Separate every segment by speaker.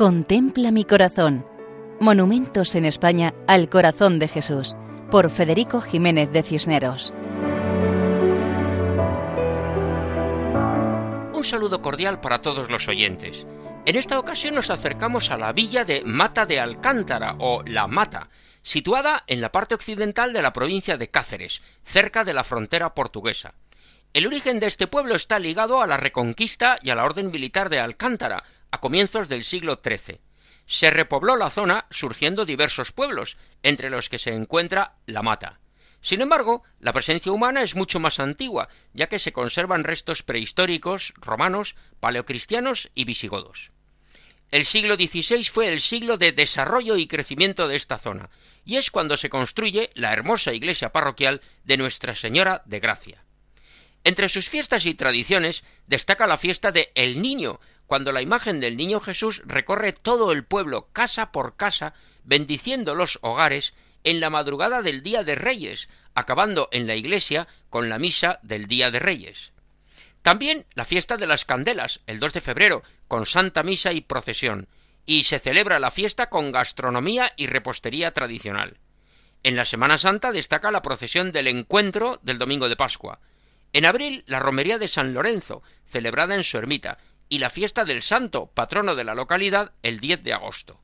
Speaker 1: Contempla mi corazón. Monumentos en España al corazón de Jesús, por Federico Jiménez de Cisneros.
Speaker 2: Un saludo cordial para todos los oyentes. En esta ocasión nos acercamos a la villa de Mata de Alcántara o La Mata, situada en la parte occidental de la provincia de Cáceres, cerca de la frontera portuguesa. El origen de este pueblo está ligado a la Reconquista y a la orden militar de Alcántara, a comienzos del siglo XIII. Se repobló la zona surgiendo diversos pueblos, entre los que se encuentra La Mata. Sin embargo, la presencia humana es mucho más antigua, ya que se conservan restos prehistóricos, romanos, paleocristianos y visigodos. El siglo XVI fue el siglo de desarrollo y crecimiento de esta zona, y es cuando se construye la hermosa iglesia parroquial de Nuestra Señora de Gracia. Entre sus fiestas y tradiciones destaca la fiesta de El Niño, cuando la imagen del Niño Jesús recorre todo el pueblo, casa por casa, bendiciendo los hogares en la madrugada del Día de Reyes, acabando en la iglesia con la misa del Día de Reyes. También la fiesta de las candelas, el 2 de febrero, con Santa Misa y procesión, y se celebra la fiesta con gastronomía y repostería tradicional. En la Semana Santa destaca la procesión del encuentro del domingo de Pascua. En abril, la romería de San Lorenzo, celebrada en su ermita, y la fiesta del Santo, patrono de la localidad, el 10 de agosto.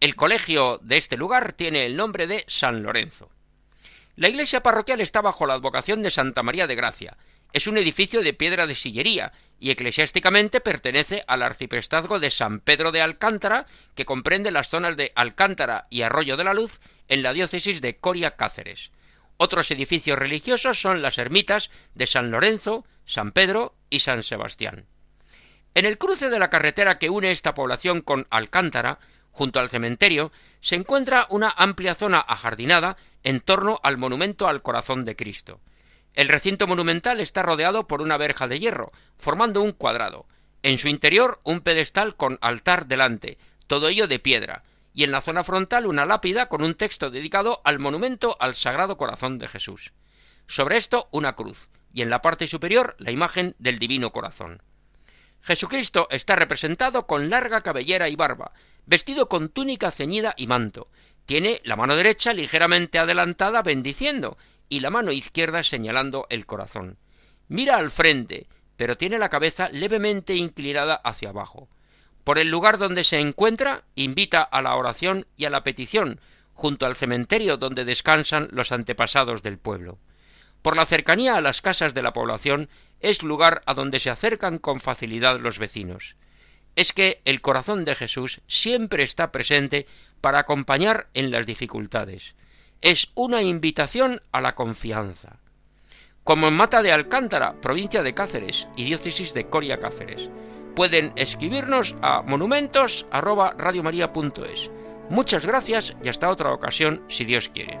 Speaker 2: El colegio de este lugar tiene el nombre de San Lorenzo. La iglesia parroquial está bajo la advocación de Santa María de Gracia. Es un edificio de piedra de sillería y eclesiásticamente pertenece al arciprestazgo de San Pedro de Alcántara, que comprende las zonas de Alcántara y Arroyo de la Luz en la diócesis de Coria Cáceres. Otros edificios religiosos son las ermitas de San Lorenzo, San Pedro y San Sebastián. En el cruce de la carretera que une esta población con Alcántara Junto al cementerio se encuentra una amplia zona ajardinada en torno al monumento al corazón de Cristo. El recinto monumental está rodeado por una verja de hierro, formando un cuadrado. En su interior un pedestal con altar delante, todo ello de piedra, y en la zona frontal una lápida con un texto dedicado al monumento al Sagrado Corazón de Jesús. Sobre esto una cruz, y en la parte superior la imagen del Divino Corazón. Jesucristo está representado con larga cabellera y barba, vestido con túnica ceñida y manto. Tiene la mano derecha ligeramente adelantada bendiciendo y la mano izquierda señalando el corazón. Mira al frente, pero tiene la cabeza levemente inclinada hacia abajo. Por el lugar donde se encuentra, invita a la oración y a la petición, junto al cementerio donde descansan los antepasados del pueblo. Por la cercanía a las casas de la población, es lugar a donde se acercan con facilidad los vecinos. Es que el corazón de Jesús siempre está presente para acompañar en las dificultades. Es una invitación a la confianza. Como en Mata de Alcántara, provincia de Cáceres y diócesis de Coria Cáceres. Pueden escribirnos a monumentos@radiomaria.es. Muchas gracias y hasta otra ocasión si Dios quiere.